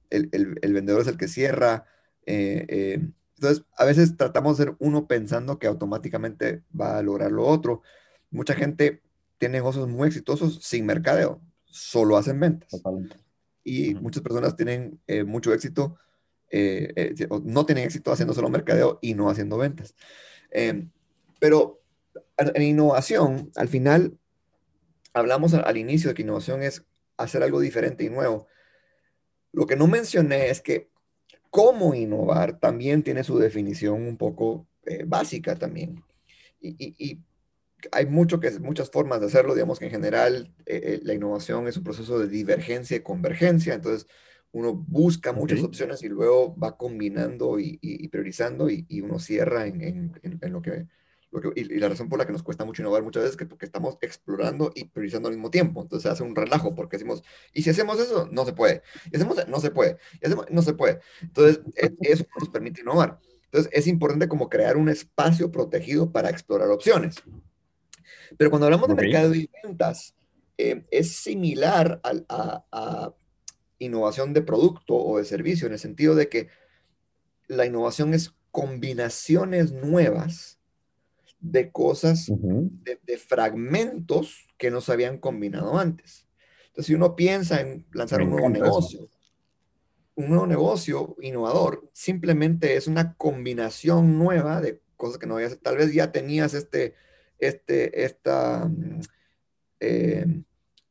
el, vendedor es el que cierra. Eh, entonces, a veces tratamos de ser uno pensando que automáticamente va a lograr lo otro. Mucha gente tiene negocios muy exitosos sin mercadeo, solo hacen ventas. Totalmente y muchas personas tienen eh, mucho éxito, eh, eh, no tienen éxito haciendo solo mercadeo y no haciendo ventas. Em, pero en innovación, al final, hablamos al, inicio de que innovación es hacer algo diferente y nuevo. Lo que no mencioné es que cómo innovar también tiene su definición un poco eh, básica también. Y, hay mucho que, muchas formas de hacerlo, digamos que en general eh, eh, la innovación es un proceso de divergencia y convergencia, entonces uno busca muchas opciones y luego va combinando y, priorizando y, uno cierra en, lo que y, la razón por la que nos cuesta mucho innovar muchas veces es que porque estamos explorando y priorizando al mismo tiempo. Entonces hace un relajo porque decimos, y si hacemos eso, no se puede. Y hacemos, no se puede. Y hacemos, no se puede. Entonces, e, eso nos permite innovar. Entonces, es importante como crear un espacio protegido para explorar opciones. Pero cuando hablamos de mercado y ventas, eh, es similar a, a innovación de producto o de servicio, en el sentido de que la innovación es combinaciones nuevas de cosas, de, fragmentos que no se habían combinado antes. Entonces, si uno piensa en lanzar un nuevo negocio, un nuevo negocio innovador simplemente es una combinación nueva de cosas que no habías, tal vez ya tenías este, este, esta, mm, eh,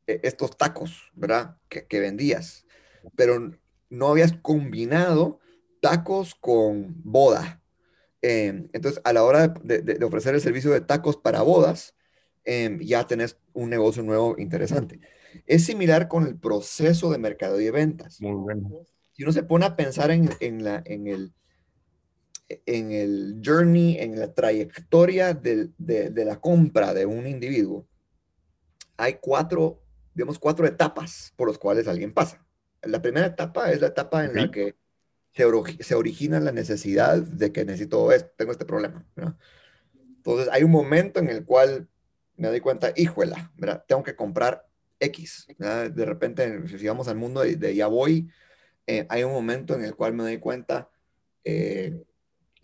e, estos tacos, ¿verdad? Que, que vendías, pero no habías combinado tacos con boda, Em, entonces, a la hora de, ofrecer el servicio de tacos para bodas, em, ya tenés un negocio nuevo interesante. Es similar con el proceso de mercado y de ventas. Muy bueno. Si uno se pone a pensar en, la, en, el, en el journey, en la trayectoria de, la compra de un individuo, hay cuatro, digamos, cuatro etapas por las cuales alguien pasa. La primera etapa es la etapa en la que se, origina la necesidad de que necesito esto, tengo este problema. Entonces, hay un momento en el cual me doy cuenta, híjola, ¿verdad? tengo que comprar X. De repente, si vamos al mundo de, ya voy, eh, hay un momento en el cual me doy cuenta, eh,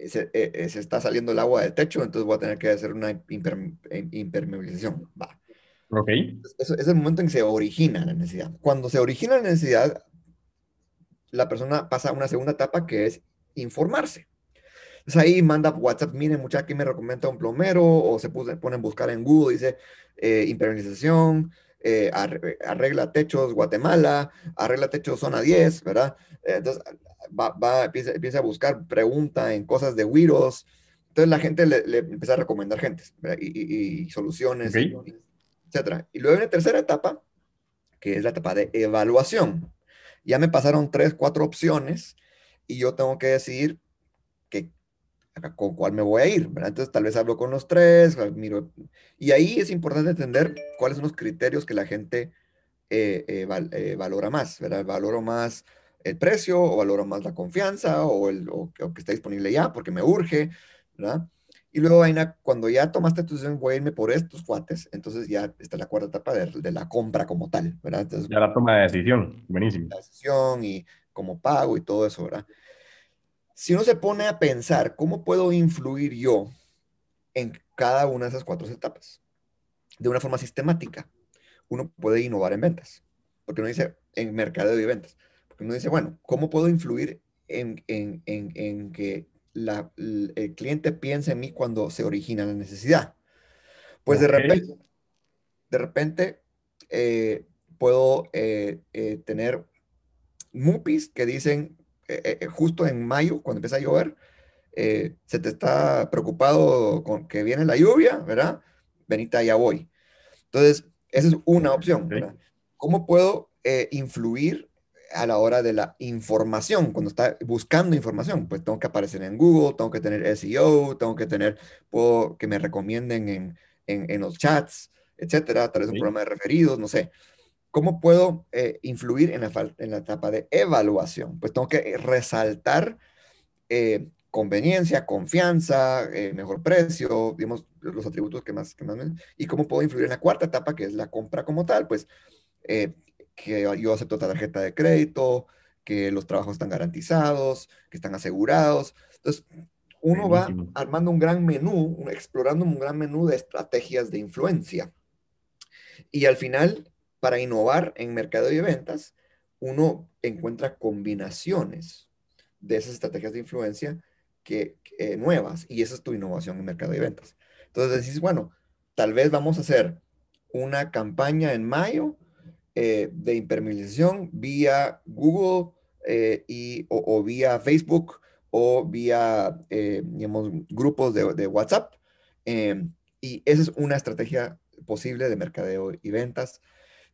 se, eh, se, está saliendo el agua del techo, entonces voy a tener que hacer una impermeabilización. Va. Ok. Eso es el momento en que se origina la necesidad. Cuando se origina la necesidad, la persona pasa a una segunda etapa que es informarse. Entonces ahí manda WhatsApp, miren muchacha, aquí me recomienda un plomero, o se pone a buscar en Google, dice eh, impermeabilización, eh, arregla techos Guatemala, arregla techos zona 10, ¿verdad? Entonces va, va empieza, a buscar, pregunta en cosas de Wiros. Entonces la gente le, empieza a recomendar gente y, soluciones, etcétera. Y luego en la tercera etapa, que es la etapa de evaluación ya me pasaron tres, cuatro opciones y yo tengo que decidir con cuál me voy a ir. Entonces tal vez hablo con los tres, miro. Y ahí es importante entender cuáles son los criterios que la gente eh, eh, eh, valora más. ¿verdad? Valoro más el precio o valoro más la confianza o, el, o, que está disponible ya porque me urge. ¿verdad? Y luego, Aina, cuando ya tomaste tu decisión, voy a irme por estos cuates, entonces ya está la cuarta etapa de, la compra como tal, ¿verdad? Entonces, ya la toma de decisión, buenísimo. La decisión y como pago y todo eso, ¿verdad? Si uno se pone a pensar, ¿cómo puedo influir yo en cada una de esas cuatro etapas? De una forma sistemática, uno puede innovar en ventas, porque uno dice, en mercado de ventas, porque uno dice, bueno, ¿cómo puedo influir en, en, en, en que el cliente piensa en mí cuando se origina la necesidad. Pues de repente, de repente eh, puedo eh, eh, tener MUPIs que dicen, justo en mayo, cuando empieza a llover, se te está preocupado con que viene la lluvia, ¿verdad? Benita, ya voy. Entonces, esa es una opción. ¿Cómo puedo influir a la hora de la información, cuando está buscando información, pues tengo que aparecer en Google, tengo que tener SEO, tengo que tener, puedo que me recomienden en, en, los chats, etcétera, tal vez un programa de referidos, no sé. ¿Cómo puedo eh, influir en la, en la etapa de evaluación? Pues tengo que resaltar eh, conveniencia, confianza, eh, mejor precio, digamos, los atributos que más, que más y cómo puedo influir en la cuarta etapa, que es la compra como tal, pues que yo acepto tarjeta de crédito, que los trabajos están garantizados, que están asegurados. Entonces, uno va armando un gran menú, explorando un gran menú de estrategias de influencia. Y al final, para innovar en mercado y ventas, uno encuentra combinaciones de esas estrategias de influencia que, nuevas y esa es tu innovación en mercado y ventas. Entonces decís, bueno, tal vez vamos a hacer una campaña en mayo eh, de impermeabilización vía Google eh, y, o, vía Facebook o vía, eh, grupos de, de WhatsApp. Em, y esa es una estrategia posible de mercadeo y ventas.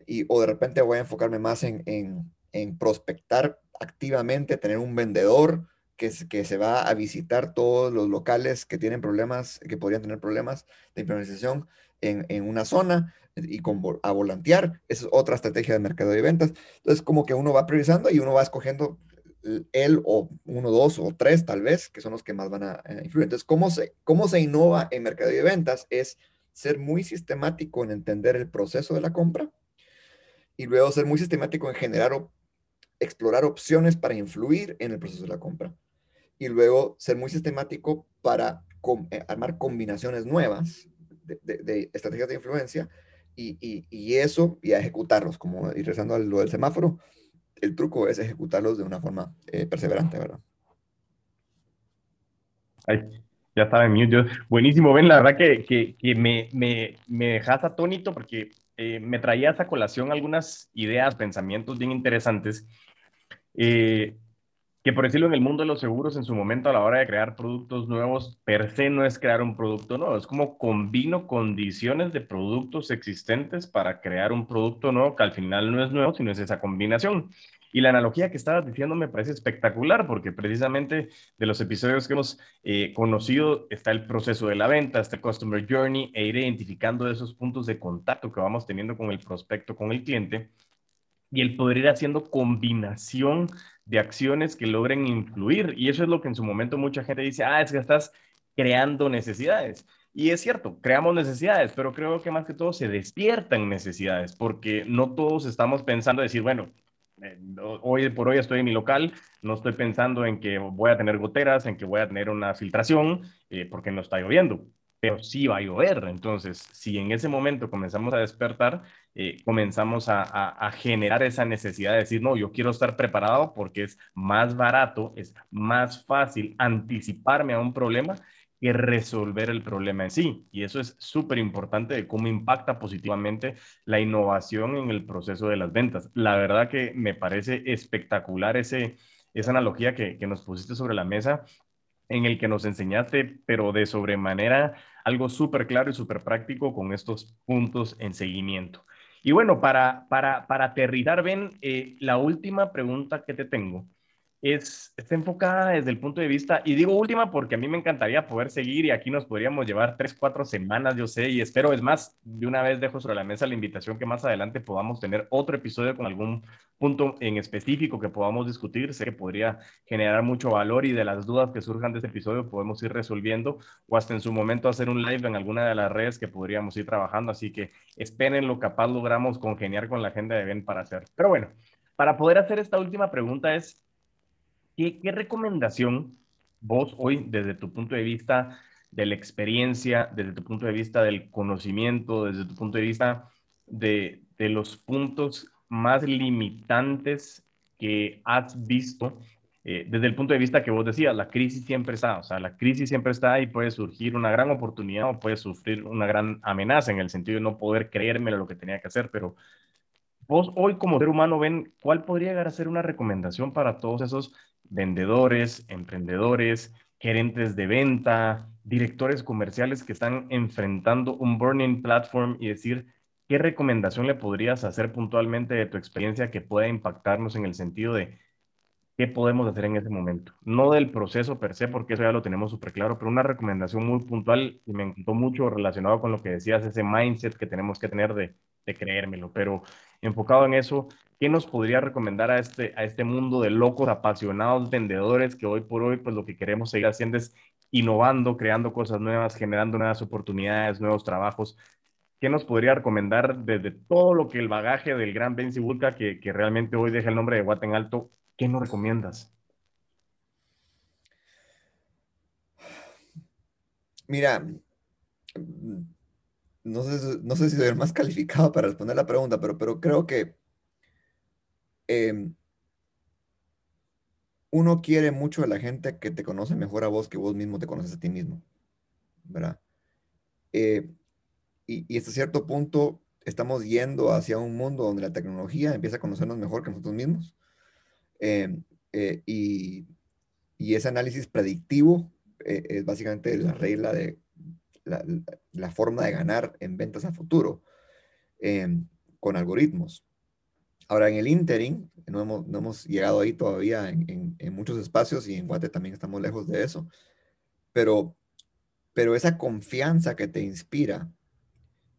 Y, o de repente voy a enfocarme más en, en, en prospectar activamente, tener un vendedor que, que, se va a visitar todos los locales que tienen problemas, que podrían tener problemas de implementación en, en una zona y con, a volantear. Esa es otra estrategia de mercado y ventas. Entonces, como que uno va priorizando y uno va escogiendo él o uno, dos o tres tal vez, que son los que más van a, influir. Entonces, ¿cómo se, cómo se innova en mercado y ventas? Es ser muy sistemático en entender el proceso de la compra y luego ser muy sistemático en generar o explorar opciones para influir en el proceso de la compra y luego ser muy sistemático para eh, armar combinaciones nuevas de, estrategias de influencia y, y, eso y a ejecutarlos, como ir rezando a lo del semáforo, el truco es ejecutarlos de una forma eh, perseverante, ¿verdad? Ya estaba en mute. buenísimo, Ben, la verdad que, que, que me, me, me, dejas atónito porque eh, me traía esa colación algunas ideas, pensamientos bien interesantes. Eh, que por decirlo en el mundo de los seguros, en su momento a la hora de crear productos nuevos, per se no es crear un producto nuevo, es como combino condiciones de productos existentes para crear un producto nuevo que al final no es nuevo, sino es esa combinación. Y la analogía que estabas diciendo me parece espectacular porque precisamente de los episodios que hemos eh, conocido está el proceso de la venta, está el Customer Journey e ir identificando esos puntos de contacto que vamos teniendo con el prospecto, con el cliente y el poder ir haciendo combinación de acciones que logren influir. Y eso es lo que en su momento mucha gente dice, ah, es que estás creando necesidades. Y es cierto, creamos necesidades, pero creo que más que todo se despiertan necesidades, porque no todos estamos pensando decir, bueno, hoy por hoy estoy en mi local, no estoy pensando en que voy a tener goteras, en que voy a tener una filtración, eh, porque no está lloviendo pero sí va a llover. Entonces, si en ese momento comenzamos a despertar, eh, comenzamos a, generar esa necesidad de decir, no, yo quiero estar preparado porque es más barato, es más fácil anticiparme a un problema que resolver el problema en sí. Y eso es súper importante de cómo impacta positivamente la innovación en el proceso de las ventas. La verdad que me parece espectacular ese, esa analogía que, que nos pusiste sobre la mesa en el que nos enseñaste, pero de sobremanera algo súper claro y súper práctico con estos puntos en seguimiento. Y bueno, para, para, para aterrizar, Ben, eh, la última pregunta que te tengo es, está enfocada desde el punto de vista, y digo última porque a mí me encantaría poder seguir y aquí nos podríamos llevar tres, cuatro semanas, yo sé, y espero, es más, de una vez dejo sobre la mesa la invitación que más adelante podamos tener otro episodio con algún punto en específico que podamos discutir, sé que podría generar mucho valor y de las dudas que surjan de este episodio podemos ir resolviendo o hasta en su momento hacer un live en alguna de las redes que podríamos ir trabajando, así que esperen lo capaz logramos congeniar con la agenda de Ben para hacer. Pero bueno, para poder hacer esta última pregunta es, ¿Qué, recomendación vos hoy, desde tu punto de vista de la experiencia, desde tu punto de vista del conocimiento, desde tu punto de vista de, de los puntos más limitantes que has visto, eh, desde el punto de vista que vos decías, la crisis siempre está, o sea, la crisis siempre está y puede surgir una gran oportunidad o puede sufrir una gran amenaza en el sentido de no poder creerme lo que tenía que hacer, pero vos hoy como ser humano ven cuál podría llegar a ser una recomendación para todos esos vendedores, emprendedores, gerentes de venta, directores comerciales que están enfrentando un burning platform y decir, ¿qué recomendación le podrías hacer puntualmente de tu experiencia que pueda impactarnos en el sentido de qué podemos hacer en ese momento? No del proceso per se, porque eso ya lo tenemos súper claro, pero una recomendación muy puntual y me encantó mucho relacionado con lo que decías, ese mindset que tenemos que tener de, de creérmelo, pero enfocado en eso, ¿qué nos podría recomendar a este, a este mundo de locos, apasionados vendedores que hoy por hoy, pues lo que queremos seguir haciendo es innovando, creando cosas nuevas, generando nuevas oportunidades, nuevos trabajos? ¿Qué nos podría recomendar desde todo lo que el bagaje del gran Ben Bulka, que, que realmente hoy deja el nombre de Guaten Alto, qué nos recomiendas? Mira, no sé, no sé si soy el más calificado para responder la pregunta, pero, pero creo que em, uno quiere mucho a la gente que te conoce mejor a vos que vos mismo te conoces a ti mismo, ¿verdad? Eh, y, hasta cierto punto, estamos yendo hacia un mundo donde la tecnología empieza a conocernos mejor que nosotros mismos. Em, eh, y, y, ese análisis predictivo eh, es básicamente la regla de la, la, forma de ganar en ventas a futuro em, con algoritmos. Ahora, en el interim, no hemos, no hemos llegado ahí todavía en, muchos espacios y en Guate también estamos lejos de eso, pero, pero esa confianza que te inspira,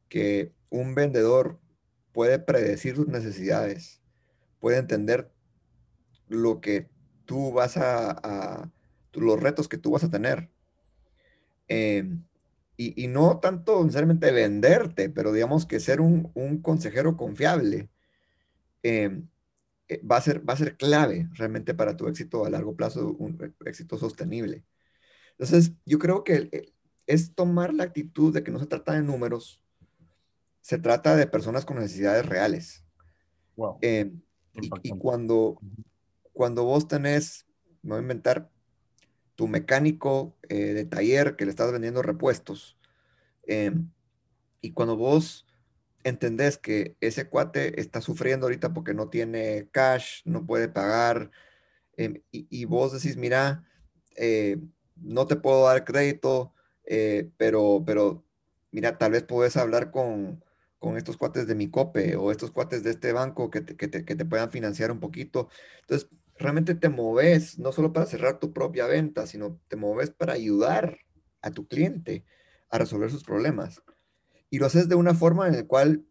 que un vendedor puede predecir sus necesidades, puede entender lo que tú vas a, los retos que tú vas a tener. Em, y, no tanto necesariamente venderte, pero digamos que ser un, un consejero confiable eh, va, a ser, va a ser clave realmente para tu éxito a largo plazo, un éxito sostenible. Entonces, yo creo que es tomar la actitud de que no se trata de números, se trata de personas con necesidades reales. Em, y, cuando, cuando vos tenés, me voy a inventar, tu mecánico eh, de taller que le estás vendiendo repuestos, em, y cuando vos entendés que ese cuate está sufriendo ahorita porque no tiene cash, no puede pagar, em, y, vos decís, mira, eh, no te puedo dar crédito, eh, pero, pero mira, tal vez puedes hablar con, con estos cuates de mi COPE o estos cuates de este banco que te, que te, que te puedan financiar un poquito. Entonces, realmente te moves no solo para cerrar tu propia venta, sino te moves para ayudar a tu cliente a resolver sus problemas y lo haces de una forma en la cual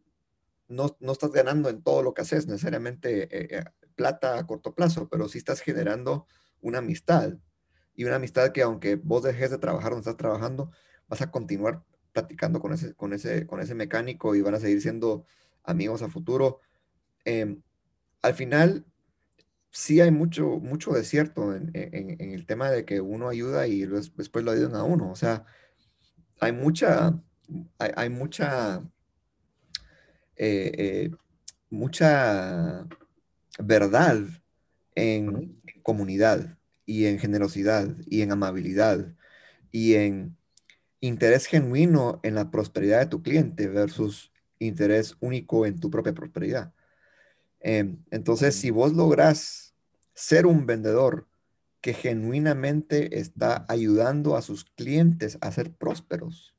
no, no estás ganando en todo lo que haces, necesariamente eh, eh, plata a corto plazo, pero sí estás generando una amistad. Y una amistad que aunque vos dejes de trabajar donde estás trabajando, vas a continuar platicando con ese, con ese, con ese mecánico y van a seguir siendo amigos a futuro. Em, al final, sí hay mucho, mucho desierto en, en, en, el tema de que uno ayuda y después lo ayudan a uno. O sea, hay mucha, hay, mucha, eh, eh, mucha verdad en comunidad y en generosidad y en amabilidad y en interés genuino en la prosperidad de tu cliente versus interés único en tu propia prosperidad. Em, entonces, si vos lográs ser un vendedor que genuinamente está ayudando a sus clientes a ser prósperos,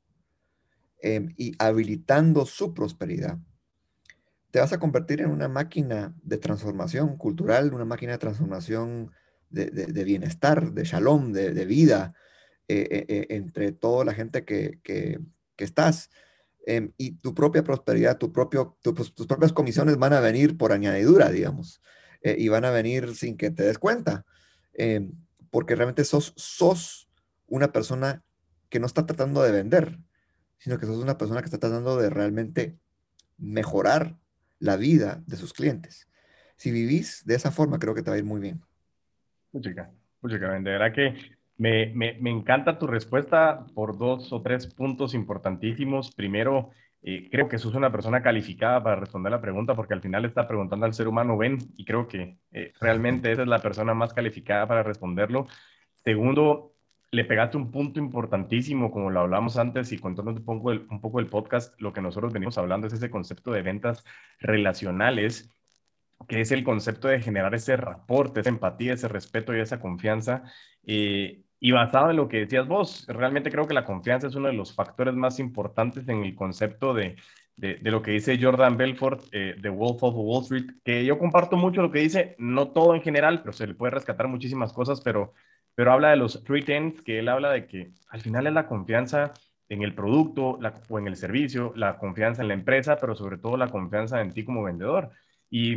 Em, y habilitando su prosperidad, te vas a convertir en una máquina de transformación cultural, una máquina de transformación de, bienestar, de shalom, de, vida eh, eh, eh, entre toda la gente que, que, estás. Em, y tu propia prosperidad, tu propio, pues, tus propias comisiones van a venir por añadidura, digamos, y van a venir sin que te des cuenta, em, porque realmente sos, sos una persona que no está tratando de vender, sino que sos una persona que está tratando de realmente mejorar la vida de sus clientes. Si vivís de esa forma, creo que te va a ir muy bien. Muchica, muchica, de verdad que me, me, me, encanta tu respuesta por dos o tres puntos importantísimos. Primero, eh, creo que sos una persona calificada para responder la pregunta porque al final está preguntando al ser humano, ven, y creo que eh, realmente esa es la persona más calificada para responderlo. Segundo, le pegaste un punto importantísimo, como lo hablamos antes, y contándote un poco, el, un poco el podcast, lo que nosotros venimos hablando es ese concepto de ventas relacionales, que es el concepto de generar ese reporte, esa empatía, ese respeto y esa confianza. Eh, y basado en lo que decías vos, realmente creo que la confianza es uno de los factores más importantes en el concepto de, de, lo que dice Jordan Belfort, eh, de Wolf of Wall Street, que yo comparto mucho lo que dice, no todo en general, pero se le puede rescatar muchísimas cosas, pero pero habla de los three tenets, que él habla de que al final es la confianza en el producto o en el servicio, la confianza en la empresa, pero sobre todo la confianza en ti como vendedor. Y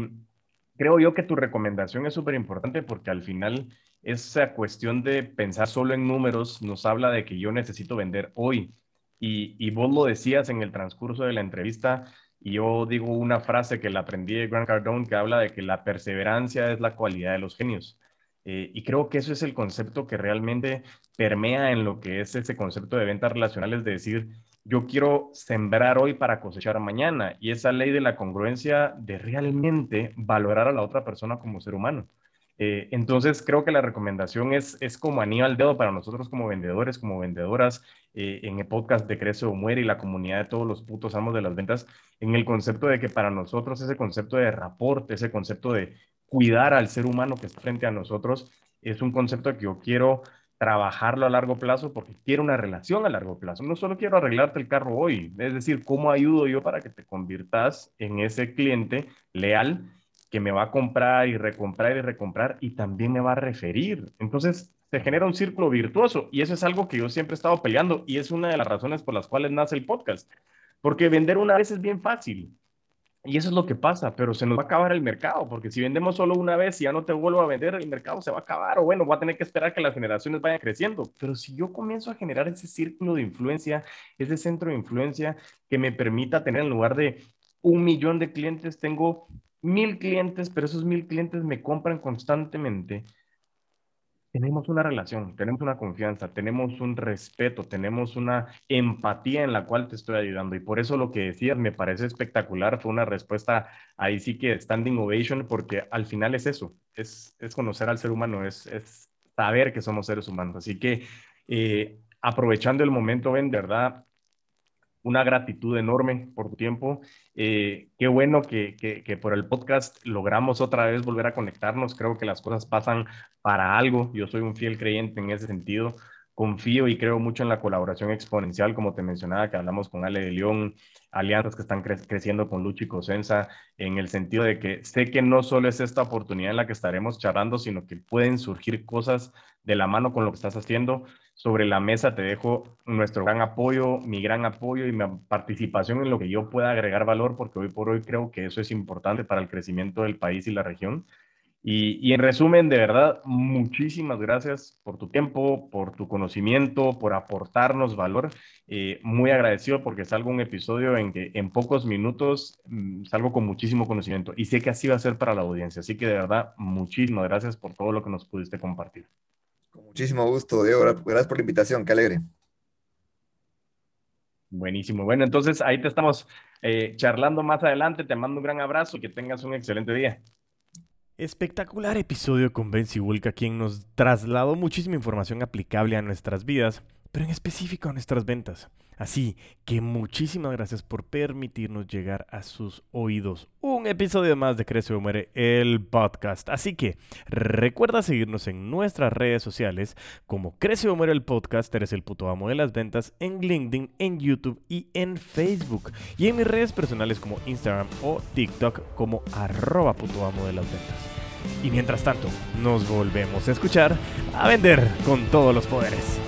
creo yo que tu recomendación es súper importante porque al final esa cuestión de pensar solo en números nos habla de que yo necesito vender hoy. Y, y vos lo decías en el transcurso de la entrevista, y yo digo una frase que la aprendí de Grant Cardone que habla de que la perseverancia es la cualidad de los genios. Eh, y creo que eso es el concepto que realmente permea en lo que es ese concepto de ventas relacionales, de decir, yo quiero sembrar hoy para cosechar mañana. Y esa ley de la congruencia de realmente valorar a la otra persona como ser humano. Eh, entonces, creo que la recomendación es, es como anillo al dedo para nosotros como vendedores, como vendedoras, eh, en el podcast de Crece o Muere y la comunidad de todos los putos amos de las ventas, en el concepto de que para nosotros ese concepto de rapport, ese concepto de cuidar al ser humano que está frente a nosotros, es un concepto que yo quiero trabajarlo a largo plazo porque quiero una relación a largo plazo. No solo quiero arreglarte el carro hoy, es decir, ¿cómo ayudo yo para que te conviertas en ese cliente leal que me va a comprar y recomprar y recomprar y también me va a referir? Entonces, se genera un círculo virtuoso y eso es algo que yo siempre he estado peleando y es una de las razones por las cuales nace el podcast. Porque vender una vez es bien fácil. Y eso es lo que pasa, pero se nos va a acabar el mercado, porque si vendemos solo una vez y ya no te vuelvo a vender, el mercado se va a acabar, o bueno, voy a tener que esperar que las generaciones vayan creciendo. Pero si yo comienzo a generar ese círculo de influencia, ese centro de influencia que me permita tener en lugar de un millón de clientes, tengo mil clientes, pero esos mil clientes me compran constantemente, tenemos una relación, tenemos una confianza, tenemos un respeto, tenemos una empatía en la cual te estoy ayudando. Y por eso lo que decías me parece espectacular. Fue una respuesta ahí sí que standing ovation, porque al final es eso, es, es conocer al ser humano, es, es saber que somos seres humanos. Así que eh, aprovechando el momento, en verdad, una gratitud enorme por tu tiempo. Eh, qué bueno que, que, por el podcast logramos otra vez volver a conectarnos. Creo que las cosas pasan para algo. Yo soy un fiel creyente en ese sentido. Confío y creo mucho en la colaboración exponencial, como te mencionaba, que hablamos con Ale de León, alianzas que están creciendo con Luchi Cosenza, en el sentido de que sé que no solo es esta oportunidad en la que estaremos charlando, sino que pueden surgir cosas de la mano con lo que estás haciendo sobre la mesa te dejo nuestro gran apoyo, mi gran apoyo y mi participación en lo que yo pueda agregar valor, porque hoy por hoy creo que eso es importante para el crecimiento del país y la región. Y, en resumen, de verdad, muchísimas gracias por tu tiempo, por tu conocimiento, por aportarnos valor. Eh, muy agradecido porque salgo un episodio en que en pocos minutos mm, salgo con muchísimo conocimiento y sé que así va a ser para la audiencia. Así que de verdad, muchísimas gracias por todo lo que nos pudiste compartir. Con muchísimo gusto, Diego. Gracias por la invitación, qué alegre. Buenísimo. Bueno, entonces ahí te estamos eh, charlando más adelante. Te mando un gran abrazo y que tengas un excelente día. Espectacular episodio con Ben Sibulka, quien nos trasladó muchísima información aplicable a nuestras vidas, pero en específico a nuestras ventas. Así que muchísimas gracias por permitirnos llegar a sus oídos. Un episodio más de Crece o Muere, el podcast. Así que recuerda seguirnos en nuestras redes sociales como Crece o Muere el podcast, eres el puto amo de las ventas, en LinkedIn, en YouTube y en Facebook. Y en mis redes personales como Instagram o TikTok como arroba puto amo de las ventas. Y mientras tanto, nos volvemos a escuchar a vender con todos los poderes.